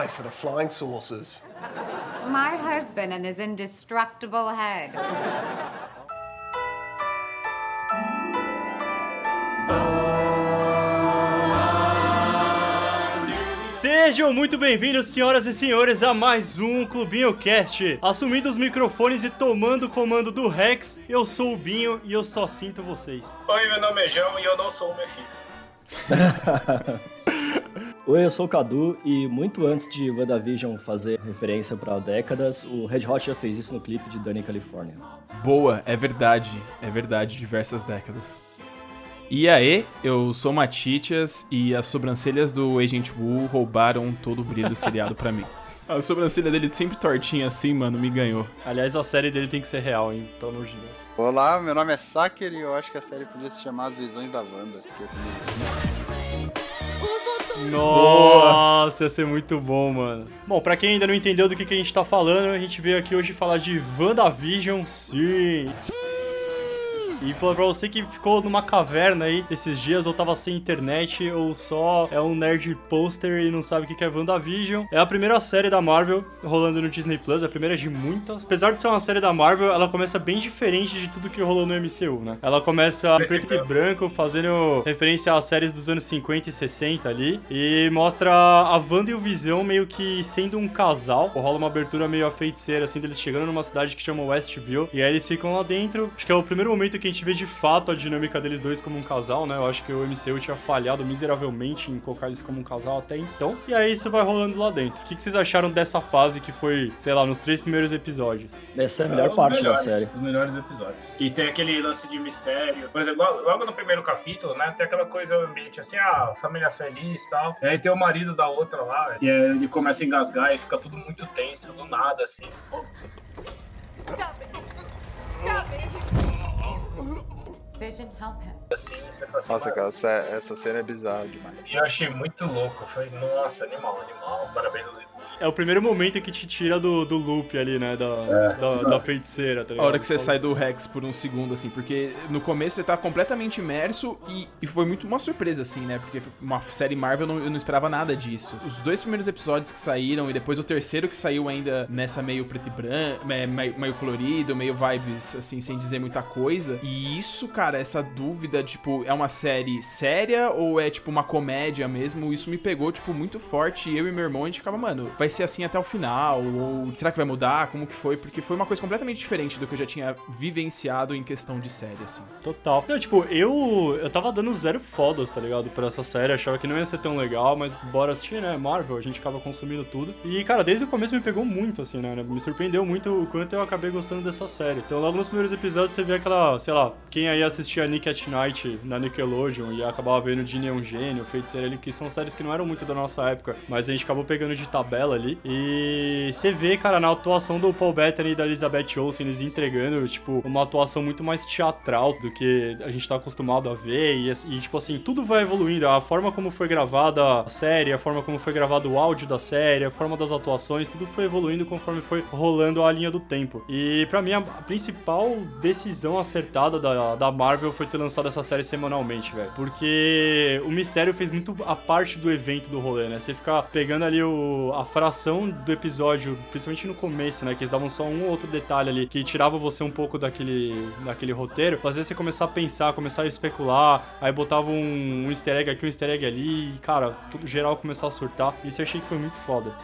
knife and a flying saucers. My husband and his indestructible head. Sejam muito bem-vindos, senhoras e senhores, a mais um Clubinho Cast. Assumindo os microfones e tomando o comando do Rex, eu sou o Binho e eu só sinto vocês. Oi, meu nome é João e eu não sou o Mephisto. Oi, eu sou o Cadu e muito antes de WandaVision fazer referência para décadas, o Red Hot já fez isso no clipe de Dani California. Boa, é verdade, é verdade, diversas décadas. E aí, eu sou Matitias e as sobrancelhas do Agent Wu roubaram todo o brilho do seriado pra mim. A sobrancelha dele sempre tortinha assim, mano, me ganhou. Aliás, a série dele tem que ser real, hein? Pelo amor de Deus. Olá, meu nome é Saker e eu acho que a série podia se chamar As Visões da Wanda. que esse livro- Nossa, ia ser muito bom, mano. Bom, pra quem ainda não entendeu do que, que a gente tá falando, a gente veio aqui hoje falar de WandaVision, sim! E pra você que ficou numa caverna aí esses dias, ou tava sem internet, ou só é um nerd poster e não sabe o que é WandaVision, é a primeira série da Marvel rolando no Disney Plus, a primeira de muitas. Apesar de ser uma série da Marvel, ela começa bem diferente de tudo que rolou no MCU, né? Ela começa em preto e branco, fazendo referência às séries dos anos 50 e 60 ali, e mostra a Wanda e o Visão meio que sendo um casal. Rola uma abertura meio a feiticeira, assim, deles chegando numa cidade que chama Westview, e aí eles ficam lá dentro. Acho que é o primeiro momento que a gente vê de fato a dinâmica deles dois como um casal, né? Eu acho que o MCU tinha falhado miseravelmente em colocar eles como um casal até então. E aí isso vai rolando lá dentro. O que que vocês acharam dessa fase que foi, sei lá, nos três primeiros episódios? Essa é a melhor os parte melhores, da série. Os melhores episódios. E tem aquele lance de mistério. Por exemplo, logo, logo no primeiro capítulo, né? Tem aquela coisa ambiente assim, ah, família feliz e tal. E aí tem o marido da outra lá. E aí ele começa a engasgar e fica tudo muito tenso, do nada, assim. Pô, Vision, help him. Nossa, cara, essa, essa cena é bizarra demais. E eu achei muito louco. Falei, nossa, animal, animal. Parabéns aos É o primeiro momento que te tira do, do loop ali, né? Da, da, da feiticeira, tá A ligado? hora que você sai do Rex por um segundo, assim, porque no começo você tá completamente imerso e, e foi muito uma surpresa, assim, né? Porque uma série Marvel eu não, eu não esperava nada disso. Os dois primeiros episódios que saíram e depois o terceiro que saiu ainda nessa meio preto e branco, meio, meio colorido, meio vibes, assim, sem dizer muita coisa. E isso, cara, essa dúvida, tipo, é uma série séria ou é, tipo, uma comédia mesmo? Isso me pegou, tipo, muito forte. E eu e meu irmão, a gente ficava, mano, vai ser assim até o final? Ou será que vai mudar? Como que foi? Porque foi uma coisa completamente diferente do que eu já tinha vivenciado em questão de série, assim. Total. Não, tipo, eu eu tava dando zero fodas, tá ligado? Pra essa série, achava que não ia ser tão legal, mas bora assistir, né? Marvel, a gente acaba consumindo tudo. E, cara, desde o começo me pegou muito, assim, né? Me surpreendeu muito o quanto eu acabei gostando dessa série. Então, logo nos primeiros episódios, você vê aquela, sei lá, quem aí assistia Nick at Night na Nickelodeon e acabava vendo Ginny é um gênio, Feiticeira ali, que são séries que não eram muito da nossa época, mas a gente acabou pegando de tabela ali. E você vê, cara, na atuação do Paul Bettany e da Elizabeth Olsen, eles entregando, tipo, uma atuação muito mais teatral do que a gente tá acostumado a ver. E, e, tipo assim, tudo vai evoluindo. A forma como foi gravada a série, a forma como foi gravado o áudio da série, a forma das atuações, tudo foi evoluindo conforme foi rolando a linha do tempo. E pra mim, a principal decisão acertada da, da Marvel foi ter lançado essa série semanalmente, velho. Porque o mistério fez muito a parte do evento do rolê, né? Você ficar pegando ali o, a fração do episódio, principalmente no começo, né? Que eles davam só um ou outro detalhe ali que tirava você um pouco daquele, daquele roteiro, fazia você começar a pensar, começar a especular, aí botava um, um easter egg aqui, um easter egg ali, e, cara, tudo geral começar a surtar. Isso eu achei que foi muito foda.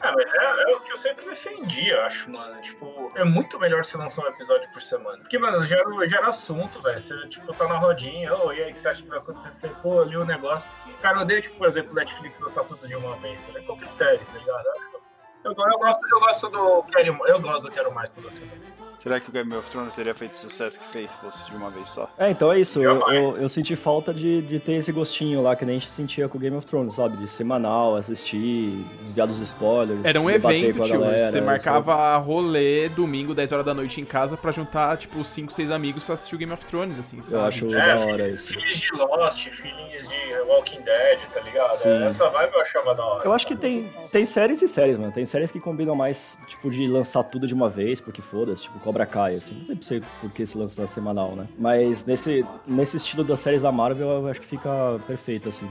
Ah, mas é, é o que eu sempre defendi, acho, mano. Tipo, é muito melhor você lançar um episódio por semana. Porque, mano, gera, gera assunto, velho. Você, tipo, tá na rodinha, ô, e aí, o que você acha que vai acontecer? Pô, ali o negócio. Cara, eu odeio, tipo, por exemplo, Netflix lançar tudo de uma vez, tá? Qualquer série, tá ligado? Eu, eu, gosto, eu gosto do eu gosto do Quero Mais toda semana. Será que o Game of Thrones teria feito o sucesso que fez se fosse de uma vez só? É, então é isso. Eu, eu, eu senti falta de, de ter esse gostinho lá que nem a gente sentia com o Game of Thrones, sabe? De semanal, assistir, desviar dos spoilers. Era um evento, com a tio. galera, você sabe? marcava rolê domingo, 10 horas da noite em casa pra juntar, tipo, 5, 6 amigos pra assistir o Game of Thrones, assim, Eu sabe? acho É, da hora isso. Filhos de Lost, filhos de Walking Dead, tá ligado? Sim. Essa vibe eu achava da hora. Eu acho que tem, tem séries e séries, mano. Tem séries que combinam mais, tipo, de lançar tudo de uma vez, porque foda-se. Tipo, Cobra Kai, assim. Não sei sei por que se lança semanal, né? Mas nesse, nesse estilo das séries da Marvel, eu acho que fica perfeito, assim,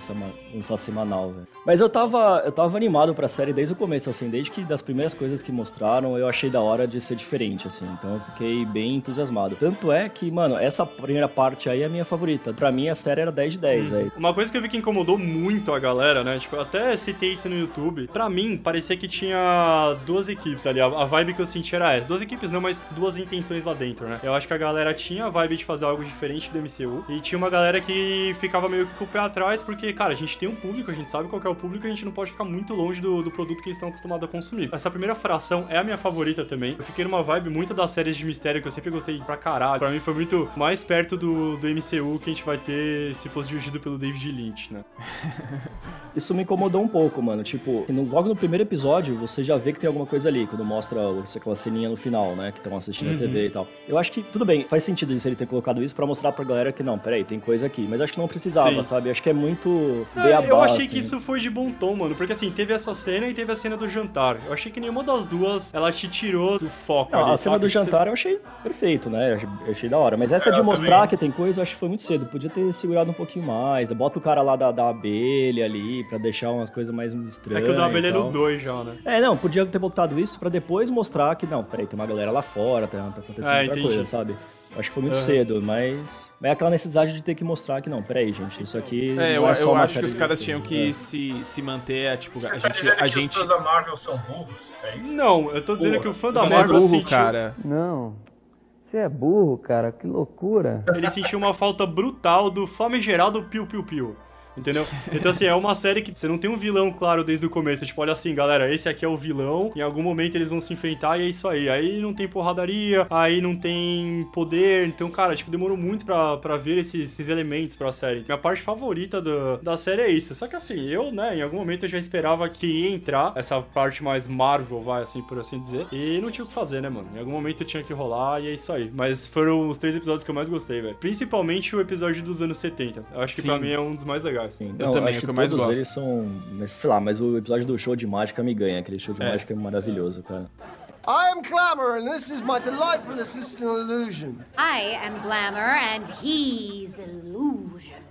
lançar semanal, velho. Mas eu tava, eu tava animado pra série desde o começo, assim, desde que das primeiras coisas que mostraram, eu achei da hora de ser diferente, assim. Então eu fiquei bem entusiasmado. Tanto é que, mano, essa primeira parte aí é a minha favorita. Pra mim, a série era 10 de 10, velho. Uma coisa que eu vi que incomodou muito a galera, né? Tipo, eu até citei isso no YouTube. Pra mim, parecia que tinha duas equipes ali. A a vibe que eu senti era essa. Duas equipes não, mas duas intenções lá dentro, né? Eu acho que a galera tinha a vibe de fazer algo diferente do MCU. E tinha uma galera que ficava meio que com o pé atrás, porque, cara, a gente tem um público, a gente sabe qual é o público, a gente não pode ficar muito longe do, do produto que eles estão acostumados a consumir. Essa primeira fração é a minha favorita também. Eu fiquei numa vibe muito das séries de mistério que eu sempre gostei pra caralho. Pra mim foi muito mais perto do, do MCU que a gente vai ter se fosse dirigido pelo David Lynch, né? Isso me incomodou um pouco, mano. Tipo, no- logo no primeiro episódio, você já vê que tem alguma coisa ali, quando mostra aquela ceninha no final, né? Que estão assistindo a TV e tal. Eu acho que, tudo bem, faz sentido isso ele ter colocado isso pra mostrar pra galera que, não, peraí, tem coisa aqui. Mas acho que não precisava, Sim. sabe? Acho que é muito beabá, eu achei assim. que isso foi de bom tom, mano. Porque assim, teve essa cena e teve a cena do jantar. Eu achei que nenhuma das duas ela te tirou do foco. Não, ali, a cena sabe? do Tipo, jantar eu achei perfeito, né? Eu achei, da hora. Mas essa É, de mostrar também. que tem coisa, eu acho que foi muito cedo. Podia ter segurado um pouquinho mais. Bota o cara lá da, da abelha ali, pra deixar umas coisas mais Você... estranhas. É que o da abelha é no 2 já, né? É, não, podia ter botado isso pra depois mostrar que, não, peraí, tem uma galera lá fora, tá, tá acontecendo Ah, outra entendi. coisa, sabe? Eu Acho que foi muito Aham. cedo, mas é aquela necessidade de ter que mostrar que, não, peraí, gente, isso aqui É, eu, é só eu uma acho que os caras tinham que É. se, se manter, é, tipo, Você a tá gente... dizendo A que gente... os fãs da Marvel são burros? É isso? Não, eu tô dizendo que o fã da Você é Marvel burro, sentiu... cara. Não. Você é burro, cara. Que loucura. Ele sentiu uma falta brutal do famigerado Piu Piu Piu. Entendeu? Então, assim, é uma série que você não tem um vilão claro desde o começo. Tipo, olha assim, galera, esse aqui é o vilão. Em algum momento eles vão se enfrentar e é isso aí. Aí não tem porradaria, aí não tem poder. Então, cara, tipo, demorou muito pra, pra ver esses, esses elementos pra série. Minha parte favorita do- da série é isso. Só que, assim, eu, né, em algum momento eu já esperava que ia entrar essa parte mais Marvel, vai, assim, por assim dizer. E não tinha o que fazer, né, mano? Em algum momento tinha que rolar e é isso aí. Mas foram os três episódios que eu mais gostei, velho. Principalmente o episódio dos anos 70. Eu acho que Sim. pra mim é um dos mais legais. Sim, Eu não, também, acho é que que eu mais gosto. eles são, sei lá, mas o episódio do show de mágica me ganha, aquele show de É. mágica é maravilhoso, cara. I am Glamour, and this is my delightful assistant illusion. I am Glamour and he's Illusion.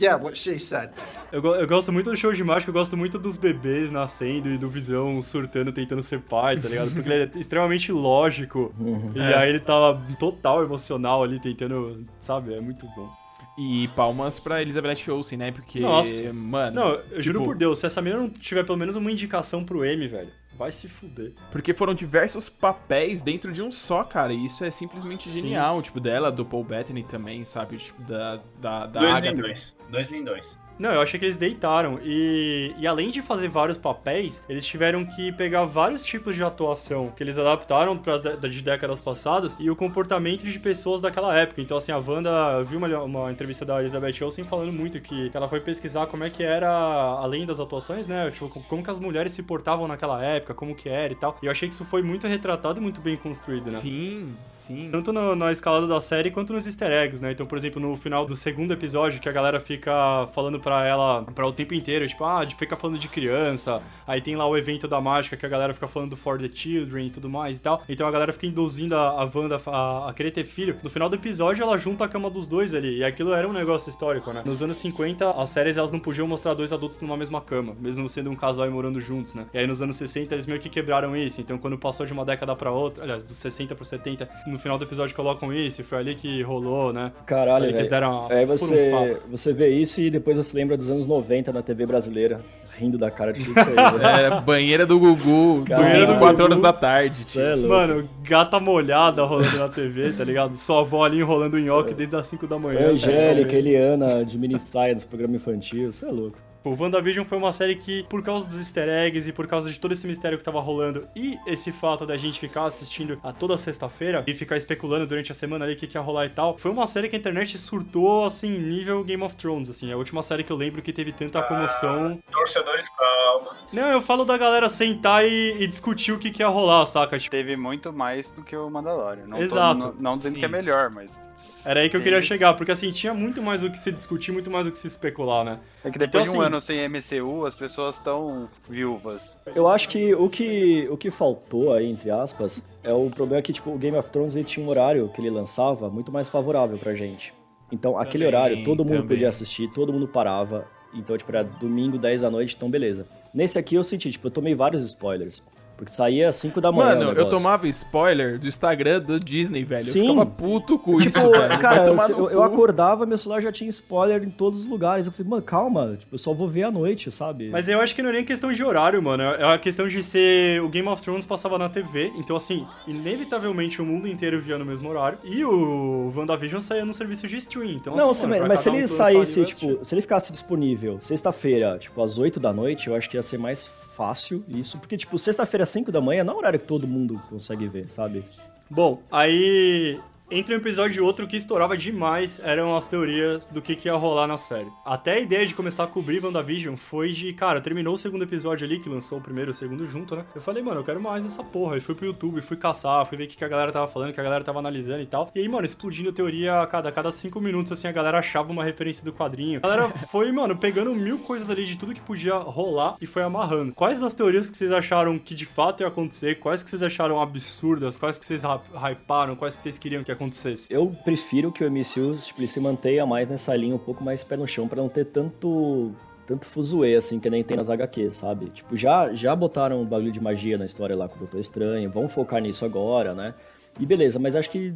Yeah, what she said. Eu, eu gosto muito do show de mágica, eu gosto muito dos bebês nascendo e do Visão surtando, tentando ser pai, tá ligado? Porque ele é extremamente lógico. E aí ele tá total emocional ali, tentando, sabe? É muito bom. E palmas pra Elizabeth Olsen, né? Porque, Nossa. mano... Não, eu juro tipo, por Deus, se essa menina não tiver pelo menos uma indicação pro M, velho, vai se fuder. Porque foram diversos papéis dentro de um só, cara. E isso é simplesmente Sim. genial. Tipo, dela, do Paul Bettany também, sabe? Tipo, da, da, da Dois em Agatha. dois. Dois em dois. Não, eu achei que eles deitaram. E, e além de fazer vários papéis, eles tiveram que pegar vários tipos de atuação que eles adaptaram para de décadas passadas e o comportamento de pessoas daquela época. Então, assim, a Wanda, eu vi uma, uma entrevista da Elizabeth Olsen falando muito que ela foi pesquisar como é que era, além das atuações, né? Tipo, como que as mulheres se portavam naquela época, como que era e tal. E eu achei que isso foi muito retratado e muito bem construído, né? Sim, sim. Tanto no- na escalada da série quanto nos easter eggs, né? Então, por exemplo, no final do segundo episódio, que a galera fica falando pra ela para o tempo inteiro, tipo, ah, de- fica falando de criança, aí tem lá o evento da mágica que a galera fica falando do For the Children e tudo mais e tal. Então a galera fica induzindo a, a Wanda a, a querer ter filho. No final do episódio, ela junta a cama dos dois ali. E aquilo era um negócio histórico, né? Nos anos 50, as séries elas não podiam mostrar dois adultos numa mesma cama, mesmo sendo um casal e morando juntos, né? E aí nos anos 60 eles meio que quebraram isso. Então quando passou de uma década pra outra, aliás, dos 60 pro 70, no final do episódio colocam isso, e foi ali que rolou, né? Caralho, que eles deram Aí você, você vê isso e depois você lembra dos anos 90 na TV brasileira, rindo da cara de tudo isso aí, velho. Era banheira do Gugu, Caralho. banheira do 4 horas da tarde, tio. é. Mano, gata molhada rolando na TV, tá ligado? Sua avó ali enrolando o nhoque desde as 5 da manhã. tá Angélica, Eliana, de mini saia dos programas infantil, isso é louco. O WandaVision foi uma série que, por causa dos easter eggs e por causa de todo esse mistério que tava rolando e esse fato da gente ficar assistindo a toda sexta-feira e ficar especulando durante a semana ali o que, que ia rolar e tal, foi uma série que a internet surtou, assim, nível Game of Thrones, assim. É a última série que eu lembro que teve tanta comoção. Torcedores, calma. Não, eu falo da galera sentar e, e discutir o que, que ia rolar, saca? Tipo, Teve muito mais do que o Mandalorian. Não, tô- Exato. não, não dizendo Sim. que é melhor, mas. era aí que eu queria chegar, porque assim, tinha muito mais o que se discutir, muito mais o que se especular, né? É que depois Então, de um assim- anos sem MCU, as pessoas estão viúvas. Eu acho que o que, o que faltou aí, entre aspas, é o problema que, tipo, o Game of Thrones ele tinha um horário que ele lançava muito mais favorável pra gente. Então, aquele Também, horário, todo mundo também. podia assistir, todo mundo parava. Então, tipo, era domingo, 10 da noite, então beleza. Nesse aqui eu senti, tipo, eu tomei vários spoilers. Porque saía às 5 da manhã. Mano, eu tomava spoiler do Instagram do Disney, velho. Sim. Eu ficava puto com Tipo, isso, velho. Cara, eu, eu cu. acordava, meu celular já tinha spoiler em todos os lugares. Eu falei, mano, calma, tipo, eu só vou ver à noite, sabe? Mas eu acho que não é nem questão de horário, mano. É a questão de ser. O Game of Thrones passava na TV, então, assim, inevitavelmente o mundo inteiro via no mesmo horário. E o WandaVision saía no serviço de stream. Então, Não, assim, se- mano, mas se um ele ali, saísse, tipo, se ele ficasse disponível sexta-feira, tipo, às 8 da noite, eu acho que ia ser mais fácil isso. Porque, tipo, sexta-feira, às 5 da manhã, não é um horário que todo mundo consegue ver, sabe? Bom, aí. Entre um episódio e outro, o que estourava demais eram as teorias do que, que ia rolar na série. Até a ideia de começar a cobrir WandaVision foi de, cara, terminou o segundo episódio ali, que lançou o primeiro e o segundo junto, né? Eu falei, mano, eu quero mais dessa porra. E fui pro YouTube, fui caçar, fui ver o que, que a galera tava falando, o que a galera tava analisando e tal. E aí, mano, explodindo teoria a cada, a cada cinco minutos, assim, a galera achava uma referência do quadrinho. A galera foi, mano, pegando mil coisas ali de tudo que podia rolar e foi amarrando. Quais das teorias que vocês acharam que de fato ia acontecer? Quais que vocês acharam absurdas? Quais que vocês hy- hyparam? Quais que vocês queriam que acontecesse? Eu prefiro que o MCU tipo, se mantenha mais nessa linha um pouco mais pé no chão pra não ter tanto tanto fuzuê assim que nem tem nas HQs, sabe? Tipo, já já botaram um bagulho de magia na história lá com o Doutor Estranho, vão focar nisso agora, né? E beleza, mas acho que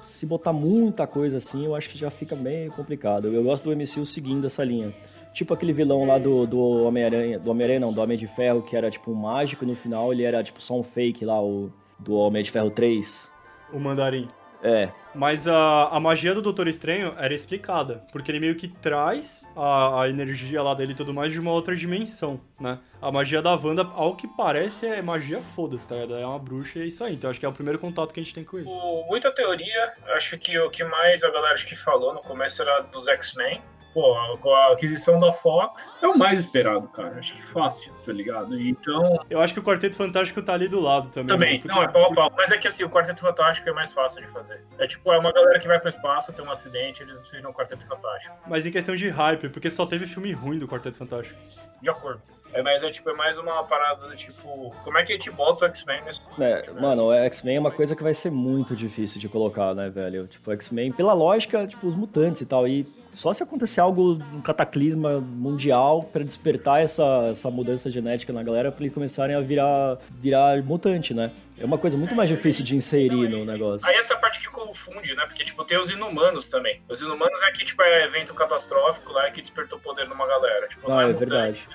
se botar muita coisa assim, eu acho que já fica meio complicado. Eu gosto do MCU seguindo essa linha. Tipo aquele vilão lá do, do Homem-Aranha, do Homem-Aranha não, do Homem de Ferro, que era tipo um mágico e no final ele era tipo só um fake lá, o do Homem de Ferro 3. O Mandarim. É, Mas a, a magia do Doutor Estranho era explicada, porque ele meio que traz a, a energia lá dele e tudo mais de uma outra dimensão, né? A magia da Wanda, ao que parece, é magia foda-se, tá? ligado? É uma bruxa e é isso aí. Então acho que é o primeiro contato que a gente tem com isso. O- muita teoria, acho que o que mais a galera acho que falou no começo era dos X-Men. Pô, com a aquisição da Fox, é o mais esperado, cara. Acho que fácil, tá ligado? Então, Eu acho que o Quarteto Fantástico tá ali do lado também. também, né? Porque- não, é pau a pau. Mas é que assim, o Quarteto Fantástico é mais fácil de fazer. É tipo, é uma galera que vai pro espaço, tem um acidente, eles viram o Quarteto Fantástico. Mas em questão de hype, porque só teve filme ruim do Quarteto Fantástico. De acordo. É, mas é tipo, é mais uma parada do tipo, como é que a gente bota o X-Men nesse É, mano, o X-Men é uma coisa que vai ser muito difícil de colocar, né, velho? Tipo, o X-Men, pela lógica, tipo, os mutantes e tal. E só se acontecer algo, um cataclisma mundial pra despertar essa, essa mudança genética na galera pra eles começarem a virar, virar mutante, né? É uma coisa muito mais difícil de inserir no negócio. Aí essa parte que confunde, né? Porque, tipo, tem os inumanos também. Os inumanos é que, tipo, é evento catastrófico lá e que despertou poder numa galera. Tipo, não Ah, é mutante, verdade.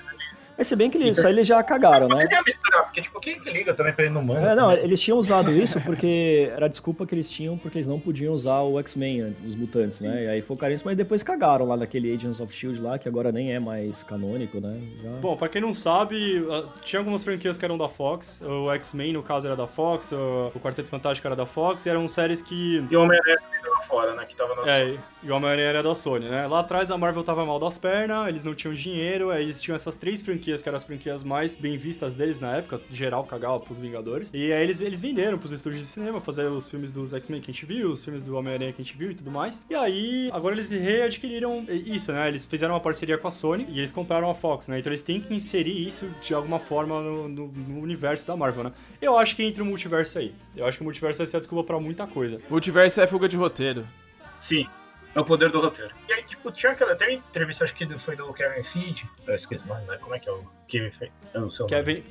Mas se bem que eles, isso aí eles já cagaram, né? Poderia misturar, porque, tipo, quem que liga também pra inumano? É, não, também? eles tinham usado isso porque era a desculpa que eles tinham porque eles não podiam usar o X-Men antes, os mutantes, né? E aí focaram nisso, mas depois cagaram lá naquele Agents of Shield lá, que agora nem é mais canônico, né? Já... Bom, pra quem não sabe, tinha algumas franquias que eram da Fox. O X-Men, no caso, era da Fox. O Quarteto Fantástico era da Fox. E eram séries que E o Homem-Aranha fora, né? Que tava na É, e o Homem-Aranha era da Sony, né? Lá atrás a Marvel tava mal das pernas, eles não tinham dinheiro, aí eles tinham essas três franquias que eram as franquias mais bem vistas deles na época, geral cagava pros Vingadores. E aí eles, eles venderam pros estúdios de cinema, fazer os filmes dos X-Men que a gente viu, os filmes do Homem-Aranha que a gente viu e tudo mais. E aí, agora eles readquiriram isso, né? Eles fizeram uma parceria com a Sony e eles compraram a Fox, né? Então eles têm que inserir isso de alguma forma no, no- no universo da Marvel, né? Eu acho que entra o multiverso aí. Eu acho que o multiverso vai ser a desculpa pra muita coisa. Multiverso é fuga de roteiro. Sim. É o poder do roteiro. E aí, tipo, tinha aquela até entrevista, acho que foi do Kevin Feige. Eu esqueci mais, né? Como é que é o Kevin Feige? Eu não sei o nome. Kevin.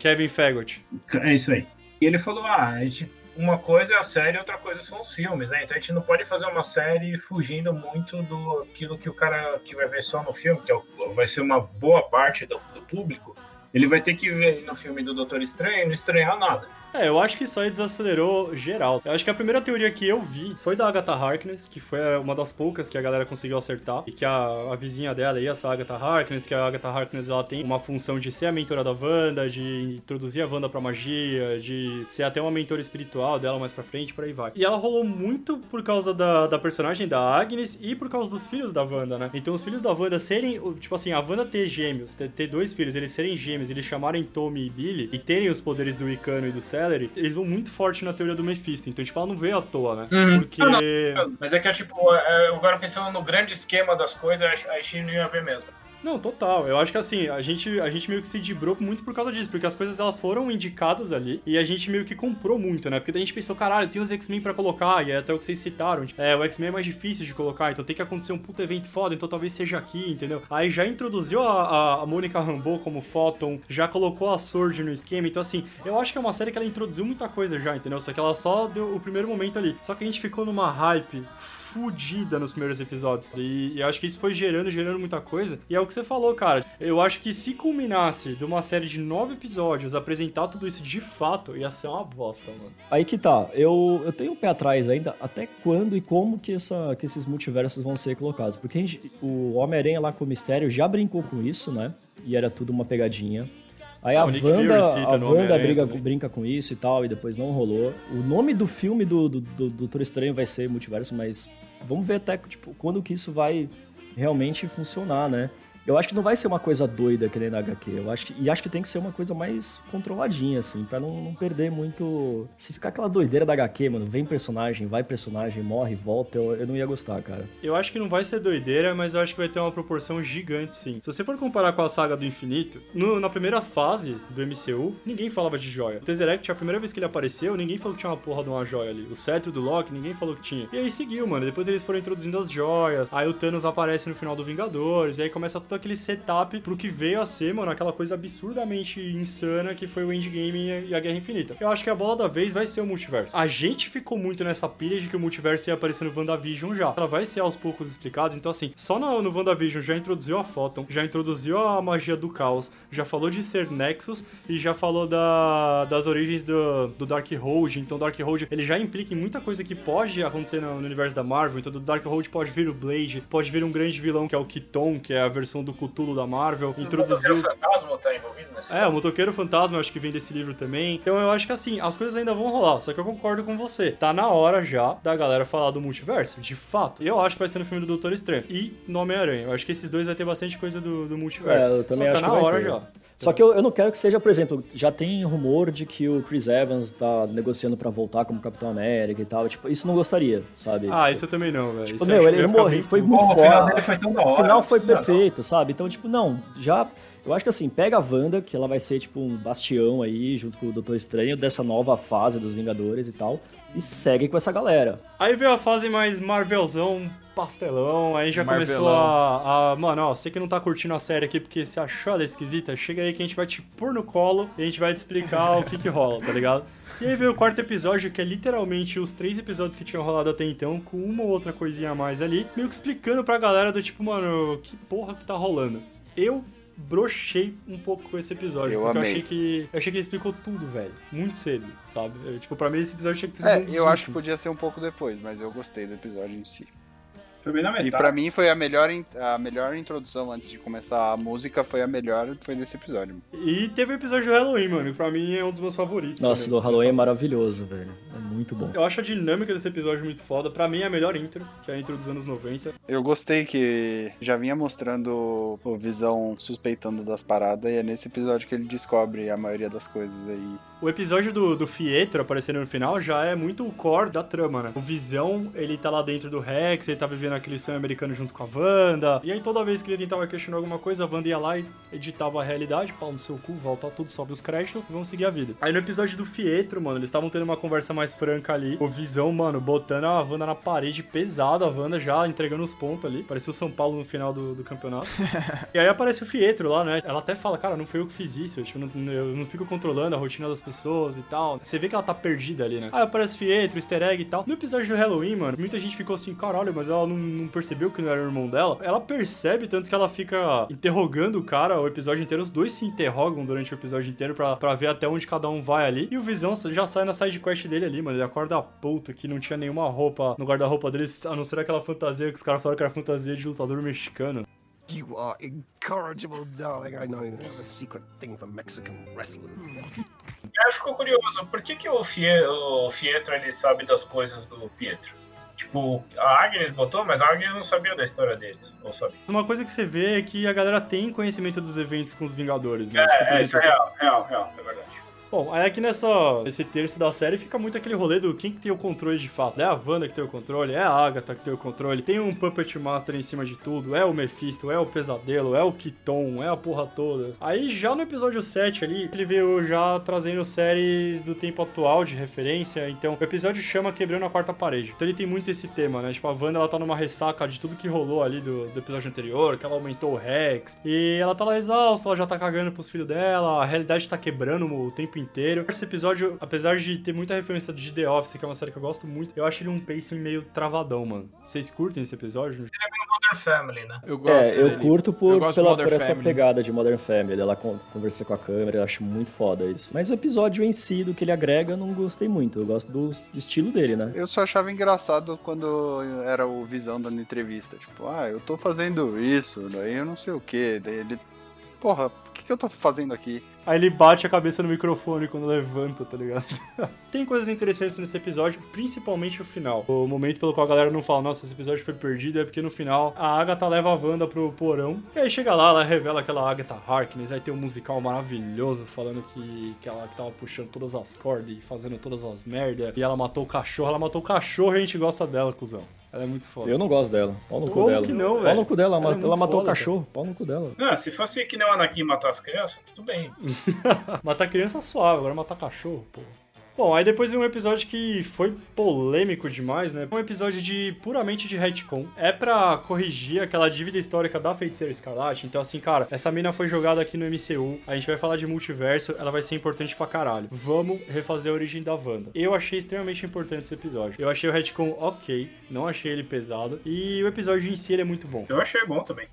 É isso aí. E ele falou, ah, a gente, uma coisa é a série, outra coisa são os filmes, né? Então a gente não pode fazer uma série fugindo muito do aquilo que o cara que vai ver só no filme, que é o- vai ser uma boa parte do, do público. Ele vai ter que ver no filme do Doutor Estranho e não estranhar nada. É, eu acho que isso aí desacelerou geral. Eu acho que a primeira teoria que eu vi foi da Agatha Harkness, que foi uma das poucas que a galera conseguiu acertar. E que a, a vizinha dela aí, essa Agatha Harkness, que a Agatha Harkness ela tem uma função de ser a mentora da Wanda, de introduzir a Wanda pra magia, de ser até uma mentora espiritual dela mais pra frente, por aí vai. E ela rolou muito por causa da, da personagem da Agnes e por causa dos filhos da Wanda, né? Então os filhos da Wanda serem, tipo assim, a Wanda ter gêmeos, ter, ter dois filhos, eles serem gêmeos, eles chamarem Tommy e Billy e terem os poderes do Icano e do Celery, eles vão muito forte na teoria do Mephisto. Então, tipo, ela não veio à toa, né? Uhum. Porque. Ah, não. Mas é que, tipo, é, agora pensando no grande esquema das coisas, a gente não ia ver mesmo. Não, total. Eu acho que assim, a gente, a gente meio que se dibrou muito por causa disso, porque as coisas elas foram indicadas ali e a gente meio que comprou muito, né? Porque daí a gente pensou, caralho, tem os X-Men pra colocar, e é até o que vocês citaram. É, o X-Men é mais difícil de colocar, então tem que acontecer um puta evento foda, então talvez seja aqui, entendeu? Aí já introduziu a, a, a Mônica Rambeau como Photon, já colocou a Sword no esquema, então assim, eu acho que é uma série que ela introduziu muita coisa já, entendeu? Só que ela só deu o primeiro momento ali. Só que a gente ficou numa hype fudida nos primeiros episódios. E, e acho que isso foi gerando, gerando muita coisa. E é o que você falou, cara. Eu acho que se culminasse de uma série de nove episódios, apresentar tudo isso de fato, ia ser uma bosta, mano. Aí que tá, eu, eu tenho um pé atrás ainda, até quando e como que, essa, que esses multiversos vão ser colocados. Porque gente, o Homem-Aranha lá com o Mistério já brincou com isso, né? E era tudo uma pegadinha. Aí a o Nick Fury Wanda, a Wanda briga, brinca com isso e tal, e depois não rolou. O nome do filme do, do, do Doutor Estranho vai ser Multiverso, mas vamos ver até tipo, quando que isso vai realmente funcionar, né? Eu acho que não vai ser uma coisa doida que nem na HQ. Eu acho que, e acho que tem que ser uma coisa mais controladinha, assim, pra não, não perder muito. Se ficar aquela doideira da HQ, mano, vem personagem, vai personagem, morre, volta, eu, eu não ia gostar, cara. Eu acho que não vai ser doideira, mas eu acho que vai ter uma proporção gigante, sim. Se você for comparar com a saga do infinito, no- na primeira fase do MCU, ninguém falava de joia. O Tesseract, a primeira vez que ele apareceu, ninguém falou que tinha uma porra de uma joia ali. O cetro do Loki, ninguém falou que tinha. E aí seguiu, mano. Depois eles foram introduzindo as joias. Aí o Thanos aparece no final do Vingadores. E aí começa todo aquele setup pro que veio a ser, mano, aquela coisa absurdamente insana que foi o Endgame e a- Guerra Infinita. Eu acho que a bola da vez vai ser o multiverso. A gente ficou muito nessa pilha de que o multiverso ia aparecer no WandaVision já. Ela vai ser aos poucos explicada. Então, assim, só no, no WandaVision já introduziu a Photon, já introduziu a magia do caos, já falou de ser Nexus e já falou da, das origens do, do Darkhold. Então, Darkhold, ele já implica em muita coisa que pode acontecer no, no universo da Marvel. Então, do Darkhold pode vir o Blade, pode vir um grande vilão que é o Kiton, que é a versão do Cthulhu da Marvel. Introduziu... O fantasma tá envolvido nessa. É, o Motoqueiro Fantasma, eu acho que vem desse livro também. Então eu acho que assim, as coisas ainda vão rolar. Só que eu concordo com você. Tá na hora já da galera falar do multiverso, de fato. Eu acho que vai ser no filme do Doutor Estranho. E no Homem-Aranha. Eu acho que esses dois vai ter bastante coisa do, do multiverso. É, eu também Só acho tá que na vai hora ter. já. Só que eu, eu não quero que seja, por exemplo, já tem rumor de que o Chris Evans tá negociando pra voltar como Capitão América e tal. Tipo, isso não gostaria, sabe? Ah, isso eu também não, velho. Tipo, Isso eu meu, ele, morreu, foi cool. muito Pô, o final dele foi tão da hora, O final não foi perfeito, sabe? Então, tipo, não, já. Eu acho que assim, pega a Wanda, que ela vai ser tipo um bastião aí, junto com o Doutor Estranho, dessa nova fase dos Vingadores e tal, e segue com essa galera. Aí veio a fase mais Marvelzão, pastelão, aí já começou Marvelão. a, a- Mano, ó, você que não tá curtindo a série aqui porque você achou ela esquisita, chega aí que a gente vai te pôr no colo e a gente vai te explicar o que que rola, tá ligado? E aí veio o quarto episódio, que é literalmente os três episódios que tinham rolado até então, com uma ou outra coisinha a mais ali, meio que explicando pra galera do tipo, mano, que porra que tá rolando. Eu brochei um pouco com esse episódio, Eu porque amei. eu achei que. Eu achei que ele explicou tudo, velho. Muito cedo, sabe? Eu, tipo, pra mim esse episódio tinha que ser É, eu acho que podia ser um pouco depois, mas eu gostei do episódio em si. Foi bem na E metade. pra mim foi a melhor, a melhor introdução antes de começar a música, foi a melhor, foi desse episódio. E teve o episódio do Halloween, mano, que pra mim é um dos meus favoritos. Nossa, também. do Halloween é maravilhoso, velho. É muito bom. Eu acho a dinâmica desse episódio muito foda. Pra mim é a melhor intro, que é a intro dos anos 90. Eu gostei que já vinha mostrando o Visão suspeitando das paradas, e é nesse episódio que ele descobre a maioria das coisas aí. O episódio do, do Fietro aparecendo no final já é muito o core da trama, né? O Visão, ele tá lá dentro do Rex, ele tá vivendo aquele sonho americano junto com a Wanda. E aí toda vez que ele tentava questionar alguma coisa, a Wanda ia lá e editava a realidade, pau no seu cu, volta tudo, sobe os créditos e vamos seguir a vida. Aí no episódio do Fietro, mano, eles estavam tendo uma conversa mais franca ali. O Visão, mano, botando a Wanda na parede, pesado, a Wanda já entregando os pontos ali. Parecia o São Paulo no final do, do campeonato. E aí aparece o Fietro lá, né? Ela até fala, cara, não foi eu que fiz isso, eu, tipo, não, eu não fico controlando a rotina das pessoas e tal. Você vê que ela tá perdida ali, né? Aí aparece Fietro, easter egg e tal. No episódio do Halloween, mano, muita gente ficou assim, caralho, mas ela não, não percebeu que não era o irmão dela. Ela percebe, tanto que ela fica interrogando o cara o episódio inteiro. Os dois se interrogam durante o episódio inteiro pra ver até onde cada um vai ali. E o Visão já sai na side quest dele ali, mano. Ele acorda puta que não tinha nenhuma roupa no guarda-roupa dele, a não ser aquela fantasia que os caras falaram que era fantasia de lutador mexicano. You are incorrigible, darling. I know you have a secret thing for Mexican wrestling. Eu fico curioso, por que, que o, Fie, o Fietro ele sabe das coisas do Pietro? Tipo, a Agnes botou, mas a Agnes não sabia da história deles. Ou sabia? Uma coisa que você vê é que a galera tem conhecimento dos eventos com os Vingadores, né? É, Tipo, é, isso é real, real, real, é verdade. Bom, aí aqui nessa, nesse terço da série fica muito aquele rolê do quem que tem o controle de fato. É a Wanda que tem o controle, é a Agatha que tem o controle, tem um Puppet Master em cima de tudo, é o Mephisto, é o Pesadelo, é o Kiton, é a porra toda. Aí já no episódio 7 ali, ele veio já trazendo séries do tempo atual de referência, então o episódio chama Quebrando a Quarta Parede. Então ele tem muito esse tema, né? Tipo, a Wanda ela tá numa ressaca de tudo que rolou ali do, do episódio anterior, que ela aumentou o Rex, e ela tá lá exausta, ela já tá cagando pros filhos dela, a realidade tá quebrando o tempo inteiro. Esse episódio, apesar de ter muita referência de The Office, que é uma série que eu gosto muito, eu acho ele um pacing meio travadão, mano. Vocês curtem esse episódio? Modern Family, né? Eu gosto É, eu dele. curto por, Eu pela, por essa Family. pegada de Modern Family. Ela con conversa com a câmera, eu acho muito foda isso. Mas o episódio em si, do que ele agrega, eu não gostei muito. Eu gosto do, do estilo dele, né? Eu só achava engraçado quando era o Visão dando entrevista. Tipo, ah, eu tô fazendo isso, daí eu não sei o que. Daí ele, porra, o que, que eu tô fazendo aqui? Aí ele bate a cabeça no microfone quando levanta, tá ligado? Tem coisas interessantes nesse episódio, principalmente o final. O momento pelo qual a galera não fala, nossa, esse episódio foi perdido, é porque no final a Agatha leva a Wanda pro porão. E aí chega lá, ela revela aquela Agatha Harkness, aí tem um musical maravilhoso falando que, que ela que tava puxando todas as cordas e fazendo todas as merdas. E ela matou o cachorro, ela matou o cachorro e a gente gosta dela, cuzão. Ela é muito foda. Eu não gosto dela. Pau no cu dela. que não, Pau no cu dela. Ela é Ela, matou foda, o cachorro. Pau no cu dela. Ah, se fosse que nem o Anakin matar as crianças, tudo bem. Matar criança suave, agora matar cachorro, pô. Bom, aí depois vem um episódio que foi polêmico demais, né? Um episódio de puramente de retcon. É pra corrigir aquela dívida histórica da Feiticeira Escarlate. Então, assim, cara, essa mina foi jogada aqui no MCU. A gente vai falar de multiverso, ela vai ser importante pra caralho. Vamos refazer a origem da Wanda. Eu achei extremamente importante esse episódio. Eu achei o retcon ok, não achei ele pesado. E o episódio em si ele é muito bom. Eu achei bom também.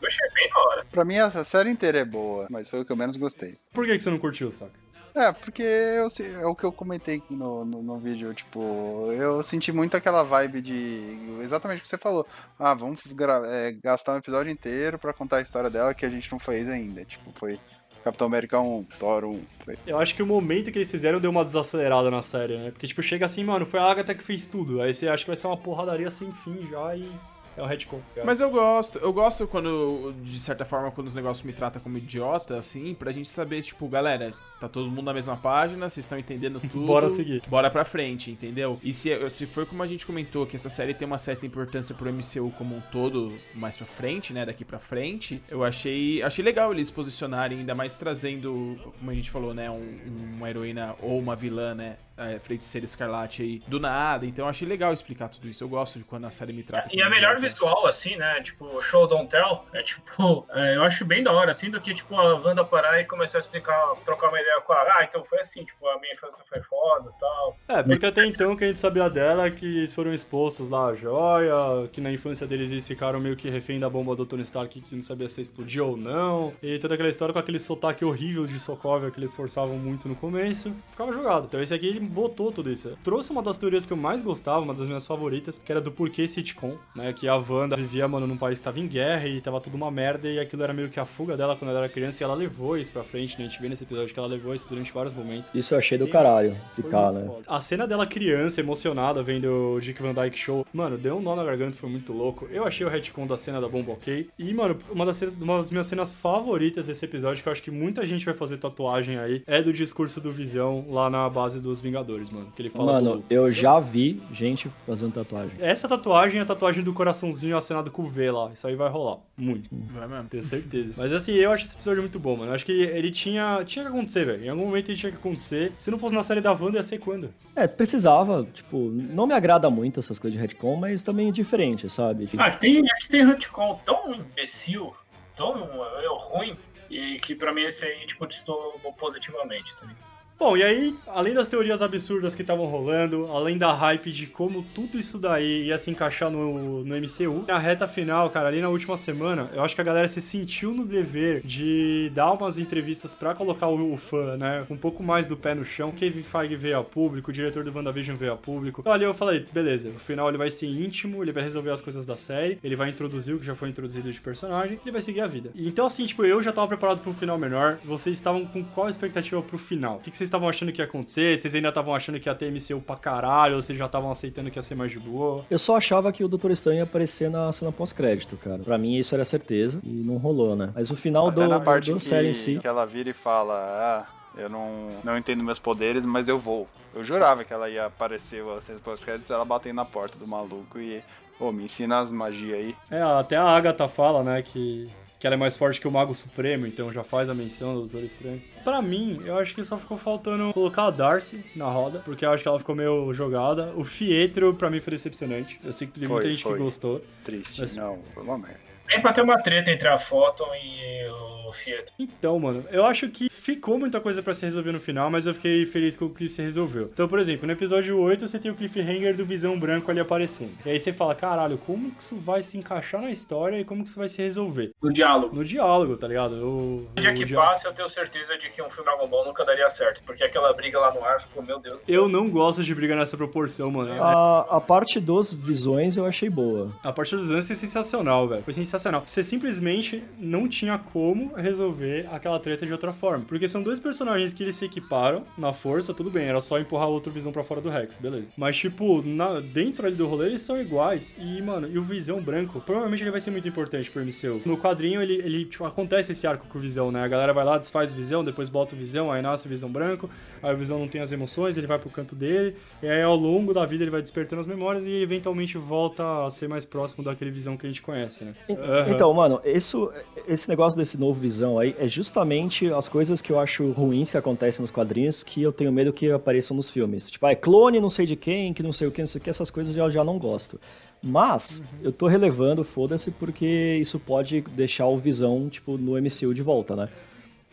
Eu achei bem da hora. Pra mim, a série inteira é boa, mas foi o que eu menos gostei. Por que, que você não curtiu, saca? É, porque eu, é o que eu comentei no, no, no vídeo, tipo, eu senti muito aquela vibe de. Exatamente o que você falou. Ah, vamos é, gastar um episódio inteiro pra contar a história dela que a gente não fez ainda. Tipo, foi Capitão América 1, Thor 1. Foi. Eu acho que o momento que eles fizeram deu uma desacelerada na série, né? Porque, tipo, chega assim, mano, foi a Agatha que fez tudo. Aí você acha que vai ser uma porradaria sem fim já e é o retcon. Mas eu gosto, eu gosto quando, de certa forma, quando os negócios me tratam como idiota, assim, pra gente saber, tipo, galera, tá todo mundo na mesma página, vocês estão entendendo tudo. Bora seguir. Bora pra frente, entendeu? E se, se for como a gente comentou, que essa série tem uma certa importância pro MCU como um todo, mais pra frente, né, daqui pra frente, eu achei, achei legal eles posicionarem, ainda mais trazendo, como a gente falou, né, um- uma heroína ou uma vilã, né, a Feiticeira Escarlate aí, do nada, então eu achei legal explicar tudo isso, eu gosto de quando a série me trata E a melhor idiota. visual, assim, né? Tipo, show don't tell. É tipo, é, eu acho bem da hora, assim, do que, tipo, a Wanda parar e começar a explicar, trocar uma ideia com a. Ah, então foi assim, tipo, a minha infância foi foda e tal. É, porque até então o que a gente sabia dela é que eles foram expostos lá à joia, que na infância deles eles ficaram meio que refém da bomba do Tony Stark que não sabia se explodiu ou não. E toda aquela história com aquele sotaque horrível de Sokovia que eles forçavam muito no começo. Ficava jogado. Então esse aqui ele botou tudo isso. Trouxe uma das teorias que eu mais gostava, uma das minhas favoritas, que era do porquê esse sitcom, né? Que a Wanda vivia, mano, num país que tava em guerra e tava tudo uma merda e aquilo era meio que a fuga dela quando ela era criança e ela levou isso pra frente, né? A gente vê nesse episódio que ela levou isso durante vários momentos. Isso eu achei do caralho. Foi Ficar, né? foda. A cena dela criança, emocionada, vendo o Dick Van Dyke Show, mano, deu um nó na garganta, foi muito louco. Eu achei o retcon da cena da bomba ok. E, mano, uma das, uma das minhas cenas favoritas desse episódio, que eu acho que muita gente vai fazer tatuagem aí, é do discurso do Visão lá na base dos Vingadores, mano. Que ele fala Mano, do- eu já vi gente fazendo tatuagem. Essa tatuagem é a tatuagem do coraçãozinho acenado com o V lá. Isso aí vai rolar. Muito. Vai mesmo. Tenho certeza. Mas assim, eu acho esse episódio muito bom, mano. Eu acho que ele tinha, tinha que acontecer, velho. Em algum momento ele tinha que acontecer. Se não fosse na série da Wanda, ia ser quando? É, precisava, tipo, não me agrada muito essas coisas de retcon, mas também é diferente, sabe? Ah, que tem, é que tem retcon tão imbecil, tão é, ruim, e que pra mim esse aí, tipo, distou positivamente, tá ligado? Bom, e aí, além das teorias absurdas que estavam rolando, além da hype de como tudo isso daí ia se encaixar no, no MCU, na reta final, cara, ali na última semana, eu acho que a galera se sentiu no dever de dar umas entrevistas pra colocar o, o fã, né, um pouco mais do pé no chão. Kevin Feige veio a público, o diretor do WandaVision veio a público. Então ali eu falei, beleza, no final ele vai ser íntimo, ele vai resolver as coisas da série, ele vai introduzir o que já foi introduzido de personagem, ele vai seguir a vida. Então assim, tipo, eu já tava preparado pro final melhor, vocês estavam com qual expectativa pro final? O que, que vocês estavam achando que ia acontecer? Vocês ainda estavam achando que ia ter MCU pra caralho? Ou vocês já estavam aceitando que ia ser mais de boa? Eu só achava que o Doutor Estranho ia aparecer na cena pós-crédito, cara. Pra mim isso era certeza e não rolou, né? Mas o final Até do, na do, parte da que, série em si. que ela vira e fala, ah, Eu não, não entendo meus poderes, mas eu vou. Eu jurava que ela ia aparecer cenas pós-créditos, ela batendo na porta do maluco e. Pô, me ensina as magias aí. É, até a Agatha fala, né, que, que ela é mais forte que o Mago Supremo, então já faz a menção do Doutor Estranho. Pra mim, eu acho que só ficou faltando colocar a Darcy na roda, porque eu acho que ela ficou meio jogada. O Fietro, pra mim, foi decepcionante. Eu sei que teve muita gente foi. que gostou. Triste. Mas- Não, foi uma merda. Nem pra ter uma treta entre a Photon e o Fiat. Então, mano, eu acho que ficou muita coisa pra se resolver no final, mas eu fiquei feliz com o que se resolveu. Então, por exemplo, no episódio 8 você tem o cliffhanger do Visão Branco ali aparecendo. E aí você fala, caralho, como que isso vai se encaixar na história e como que isso vai se resolver? No diálogo. No diálogo, tá ligado? O, No dia o que dia- passa, eu tenho certeza de que um filme Dragon Ball nunca daria certo. Porque aquela briga lá no ar ficou, meu Deus. Eu não gosto de briga nessa proporção, mano. A, a parte dos visões eu achei boa. A parte dos anos foi sensacional, velho. Foi sensacional. Você simplesmente não tinha como resolver aquela treta de outra forma. Porque são dois personagens que eles se equiparam na força, tudo bem, era só empurrar outro Visão pra fora do Rex, beleza. Mas, tipo, na- dentro ali do rolê, eles são iguais. E, mano, e o Visão branco, provavelmente ele vai ser muito importante pro MCU. No quadrinho, ele, ele tipo, acontece esse arco com o Visão, né? A galera vai lá, desfaz o Visão, depois bota o Visão, aí nasce o Visão branco, aí o Visão não tem as emoções, ele vai pro canto dele, e aí ao longo da vida ele vai despertando as memórias e eventualmente volta a ser mais próximo daquele Visão que a gente conhece, né? Aham. Então, mano, isso, esse negócio desse novo visão aí é justamente as coisas que eu acho ruins que acontecem nos quadrinhos que eu tenho medo que apareçam nos filmes. Tipo, ah, é clone não sei de quem, que não sei o que, não sei o que, essas coisas eu já não gosto. Mas, eu tô relevando, foda-se, porque isso pode deixar o Visão, tipo, no MCU de volta, né?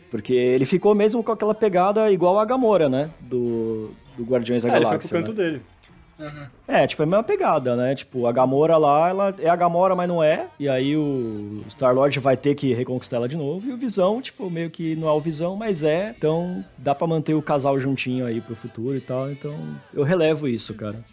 Porque ele ficou mesmo com aquela pegada igual a Gamora, né? Do, do Guardiões da É, ele foi Galáxia. pro canto né? dele. É, tipo, é a mesma pegada, né? Tipo, a Gamora lá, ela é a Gamora, mas não é. E aí o Star-Lord vai ter que reconquistar ela de novo. E o Visão, tipo, meio que não é o Visão, mas é. Então, dá pra manter o casal juntinho aí pro futuro e tal. Então, eu relevo isso, cara.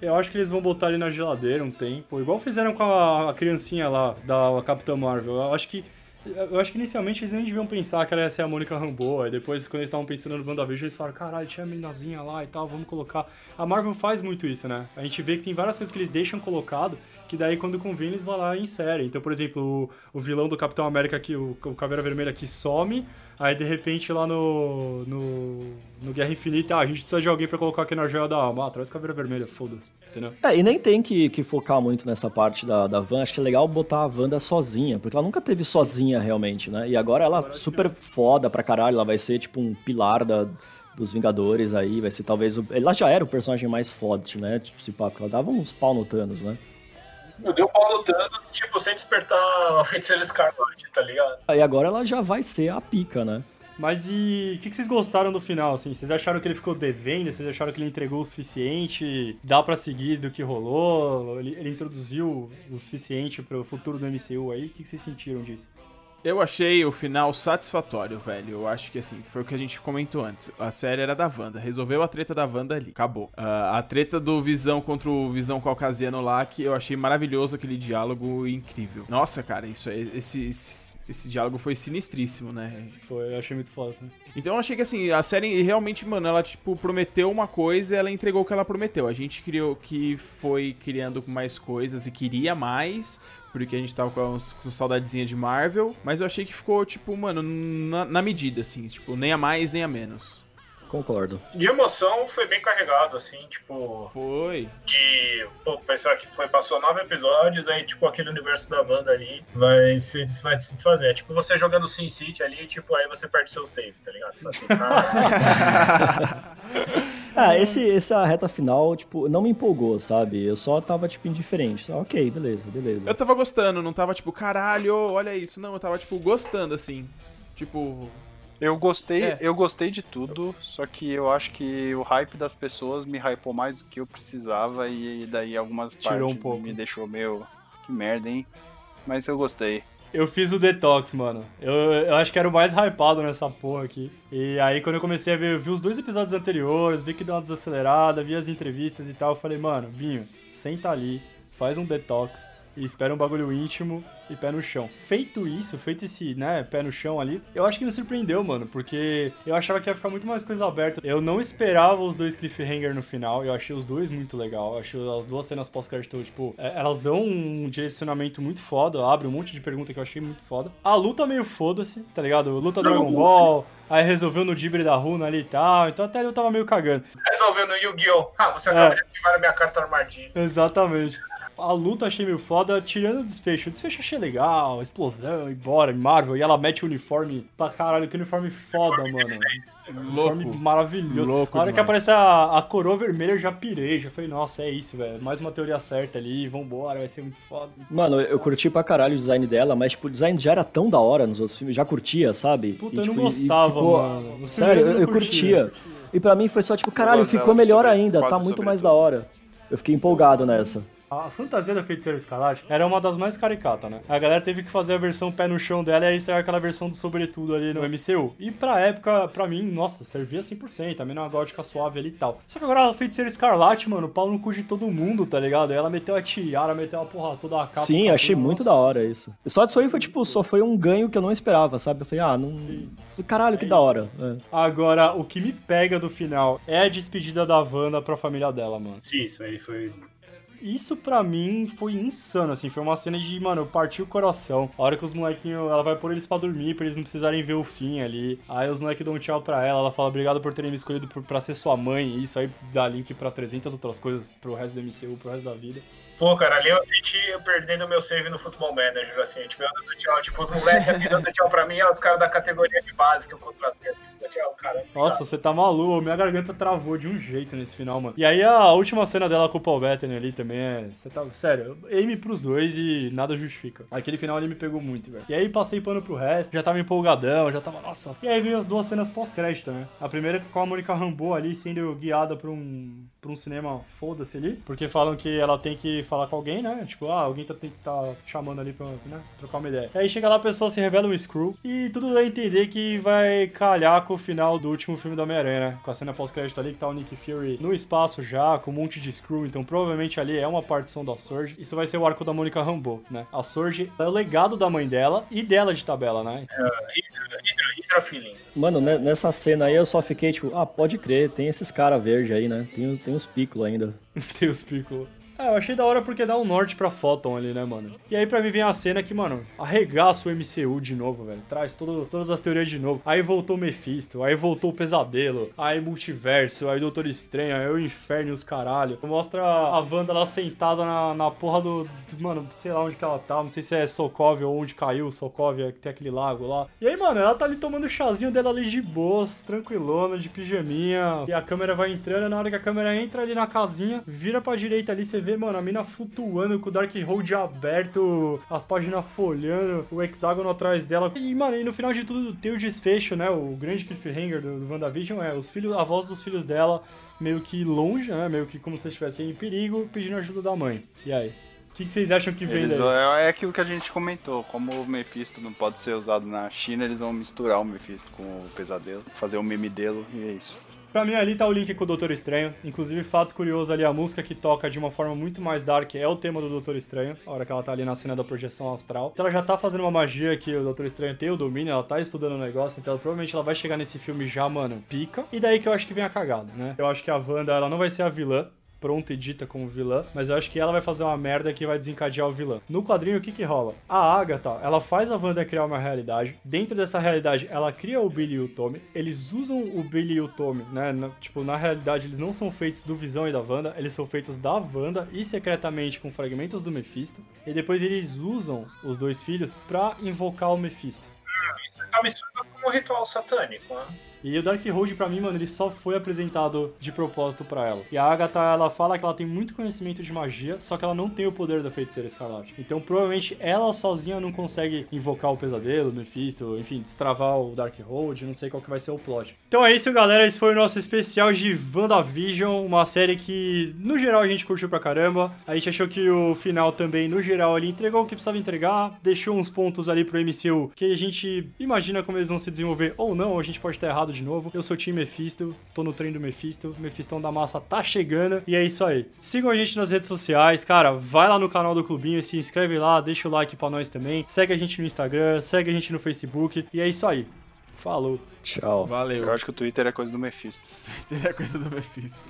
Eu acho que eles vão botar ele na geladeira um tempo, igual fizeram com a, a criancinha lá da Capitã Marvel. Eu acho que eu acho que inicialmente eles nem deviam pensar que ela ia ser a Mônica Rambeau. Aí depois, quando eles estavam pensando no WandaVision, eles falaram: caralho, tinha a meninazinha lá e tal, vamos colocar. A Marvel faz muito isso, né? A gente vê que tem várias coisas que eles deixam colocado, que daí quando convém eles vão lá e inserem. Então, por exemplo, o, o vilão do Capitão América, que o, o Caveira Vermelha, que some, aí de repente lá no, no, no Guerra Infinita, ah, a gente precisa de alguém pra colocar aqui na joia da alma. Ah, traz o Caveira Vermelha, foda-se, entendeu? É, e nem tem que, que focar muito nessa parte da, da Van. Acho que é legal botar a Wanda sozinha, porque ela nunca teve sozinha realmente, né? E agora ela é super foda pra caralho. Ela vai ser tipo um pilar da, dos Vingadores aí. Vai ser talvez. O, ela já era o personagem mais forte, né? Tipo, se pá, ela dava uns pau no Thanos, né? Eu dei o pau no Thanos, tipo, sem despertar a feiticeira Escarlate, tá ligado? Aí agora ela já vai ser a pica, né? Mas e o que, que vocês gostaram do final, assim? Vocês acharam que ele ficou devendo? Vocês acharam que ele entregou o suficiente? Dá pra seguir do que rolou? Ele, ele introduziu o suficiente pro futuro do MCU aí? O que, que vocês sentiram disso? Eu achei o final satisfatório, velho. Eu acho que assim, foi o que a gente comentou antes. A série era da Wanda. Resolveu a treta da Wanda ali. Acabou. Ah, a treta do Visão contra o Visão Caucasiano lá, que eu achei maravilhoso aquele diálogo incrível. Nossa, cara, isso é. Esse, esse, esse diálogo foi sinistríssimo, né? Foi, eu achei muito foda. Né? Então eu achei que assim, a série realmente, mano, ela tipo prometeu uma coisa e ela entregou o que ela prometeu. A gente criou que foi criando mais coisas e queria mais, porque a gente tava com, uns- com saudadezinha de Marvel, mas eu achei que ficou tipo, mano, na, na medida assim, tipo, nem a mais nem a menos. Concordo. De emoção foi bem carregado, assim, tipo. Foi. De. Pô, pensar que foi, passou nove episódios, aí, tipo, aquele universo da banda ali vai se, vai se desfazer. É tipo você jogando Sin City ali, tipo, aí você perde seu save, tá ligado? Você assim, cara. Ah, esse, essa reta final, tipo, não me empolgou, sabe? Eu só tava, tipo, indiferente. Só, ok, beleza, beleza. Eu tava gostando, não tava tipo, caralho, olha isso. Não, eu tava tipo gostando assim. Tipo, Eu gostei, É. eu gostei de tudo, só que eu acho que o hype das pessoas me hypou mais do que eu precisava e daí algumas Tirou um partes pouco. me deixou meio que merda, hein? Mas eu gostei. Eu fiz o detox, mano. Eu, eu acho que era o mais hypado nessa porra aqui. E aí, quando eu comecei a ver, eu vi os dois episódios anteriores, vi que deu uma desacelerada, vi as entrevistas e tal. Eu falei, mano, Binho, senta ali, faz um detox, e espera um bagulho íntimo e pé no chão. Feito isso, feito esse, né, pé no chão ali, eu acho que me surpreendeu, mano, porque eu achava que ia ficar muito mais coisa aberta. Eu não esperava os dois cliffhanger no final, eu achei os dois muito legal. Eu achei as duas cenas pós-crédito, tipo, é, elas dão um direcionamento muito foda, abre um monte de pergunta que eu achei muito foda. A luta meio foda-se, tá ligado? Luta Dragon Ball, aí resolveu no Dibre da Runa ali e tal, então até eu tava meio cagando. Resolvendo Yu-Gi-Oh! Ah, você acaba de ativar a minha carta armadilha. Exatamente. A luta achei meio foda, tirando o desfecho. O desfecho achei legal, explosão, e bora, Marvel. E ela mete o uniforme pra caralho, que uniforme foda, mano. Uniforme Louco. maravilhoso. Louco a hora que demais. aparece a, a coroa vermelha, eu já pirei. Já falei, nossa, é isso, velho. Mais uma teoria certa ali, vambora, vai ser muito foda. Mano, eu curti pra caralho o design dela, mas, tipo, o design já era tão da hora nos outros filmes, já curtia, sabe? Puta, E, eu não tipo, e- e gostava, ficou- mano. Sério, primeiros eu, eu curtia. E pra mim foi só, tipo, caralho, ficou melhor sobre- ainda, tá muito mais da hora. Eu fiquei empolgado nessa. A fantasia da Feiticeira Escarlate era uma das mais caricatas, né? A galera teve que fazer a versão pé no chão dela e aí saiu aquela versão do sobretudo ali no MCU. E pra época, pra mim, nossa, servia 100%, também uma gótica suave ali e tal. Só que agora a Feiticeira Escarlate, mano, pau no cu de todo mundo, tá ligado? Aí ela meteu a tiara, meteu a porra toda a capa. Sim, achei muito nossa. da hora isso. Só disso aí foi, tipo, só foi um ganho que eu não esperava, sabe? Eu falei, ah, não. Falei, Caralho, que da hora. É. Agora, o que me pega do final é a despedida da Wanda pra família dela, mano. Sim, isso aí foi. Isso pra mim foi insano, assim. Foi uma cena de, mano, partir o coração. A hora que os molequinhos, ela vai pôr eles pra dormir, pra eles não precisarem ver o fim ali. Aí os moleques dão um tchau pra ela, ela fala obrigado por terem me escolhido por- pra ser sua mãe. Isso aí dá link pra 300 outras coisas pro resto do MCU, pro resto da vida. Pô, cara, ali eu senti eu perdendo meu save no Futebol Manager, assim, tipo, eu dando tchau, tipo, os moleques assim, dando tchau pra mim, e os caras da categoria de base que eu contratei, cara. Nossa, você tá maluco, minha garganta travou de um jeito nesse final, mano. E aí a última cena dela com o Paul Bettany ali também é. Você tá. Sério, aime pros dois e nada justifica. Aquele final ali me pegou muito, velho. E aí passei pano pro resto, já tava empolgadão, já tava. Nossa. E aí veio as duas cenas pós-crédito, né? A primeira com a Mônica Rambeau ali sendo guiada pra um. pra um cinema foda-se ali. Porque falam que ela tem que falar com alguém, né? Tipo, ah, alguém tá, tem que tá chamando ali pra né, trocar uma ideia. Aí chega lá, a pessoa se revela um Screw. E tudo dá a entender que vai calhar com o final do último filme do Homem-Aranha, né? Com a cena pós-crédito ali, que tá o Nick Fury no espaço já, com um monte de Screw. Então provavelmente ali é uma partição da Surge. Isso vai ser o arco da Mônica Rambeau, né? A Surge é o legado da mãe dela e dela de tabela, né? Feeling. Mano, ne- nessa cena aí eu só fiquei, tipo, ah, pode crer, tem esses caras verdes aí, né? Tem, tem uns picos ainda. Tem os picos. Ah, eu achei da hora porque dá um norte pra Photon ali, né, mano? E aí pra mim vem a cena que, mano, arregaça o MCU de novo, velho. Traz todo, todas as teorias de novo. Aí voltou Mephisto, aí voltou o Pesadelo, aí Multiverso, aí Doutor Estranho, aí o Inferno e os caralho. Mostra a Wanda lá sentada na, na porra do, do- Mano, sei lá onde que ela tá, não sei se é Sokovia ou onde caiu Sokovia, que tem aquele lago lá. E aí, mano, ela tá ali tomando o chazinho dela ali de boas, tranquilona, de pijaminha. E a câmera vai entrando, na hora que a câmera entra ali na casinha, vira pra direita ali, você vê, mano, a mina flutuando com o Dark Hold aberto, as páginas folhando, o hexágono atrás dela. E, mano, e no final de tudo tem o desfecho, né? O grande cliffhanger do, do WandaVision é os filhos, a voz dos filhos dela meio que longe, né? Meio que como se estivessem em perigo, pedindo ajuda da mãe. E aí? O que, que vocês acham que vem Eles, daí? é aquilo que a gente comentou, como o Mephisto não pode ser usado na China, eles vão misturar o Mephisto com o Pesadelo, fazer o meme dele e é isso. Pra mim ali tá o link com o Doutor Estranho. Inclusive, fato curioso ali, a música que toca de uma forma muito mais dark é o tema do Doutor Estranho, a hora que ela tá ali na cena da projeção astral. Então ela já tá fazendo uma magia que o Doutor Estranho tem o domínio, ela tá estudando o negócio, então provavelmente ela vai chegar nesse filme já, mano, pica. E daí que eu acho que vem a cagada, né? Eu acho que a Wanda, ela não vai ser a vilã, pronta e dita como vilã, mas eu acho que ela vai fazer uma merda que vai desencadear o vilão. No quadrinho, o que que rola? A Agatha, ela faz a Wanda criar uma realidade. Dentro dessa realidade, ela cria o Billy e o Tommy. Eles usam o Billy e o Tommy, né? Na- tipo, na realidade, eles não são feitos do Visão e da Wanda, eles são feitos da Wanda e secretamente com fragmentos do Mephisto. E depois eles usam os dois filhos pra invocar o Mephisto. Você tá misturando com um ritual satânico, né? E o Darkhold, pra mim, mano, ele só foi apresentado de propósito pra ela. E a Agatha, ela fala que ela tem muito conhecimento de magia, só que ela não tem o poder da feiticeira escarlate. Então, provavelmente, ela sozinha não consegue invocar o pesadelo, o Mephisto, enfim, destravar o Darkhold, não sei qual que vai ser o plot. Então é isso, galera. Esse foi o nosso especial de WandaVision, uma série que, no geral, a gente curtiu pra caramba. A gente achou que o final também, no geral, ele entregou o que precisava entregar, deixou uns pontos ali pro MCU que a gente imagina como eles vão se desenvolver ou não, a gente pode estar errado errado de novo. Eu sou o time Mephisto, tô no trem do Mephisto, Mefistão da Massa tá chegando e é isso aí. Sigam a gente nas redes sociais, cara, vai lá no canal do Clubinho, se inscreve lá, deixa o like pra nós também. Segue a gente no Instagram, segue a gente no Facebook e é isso aí. Falou. Tchau. Valeu. Eu acho que o Twitter é coisa do Mephisto. É coisa do Mephisto.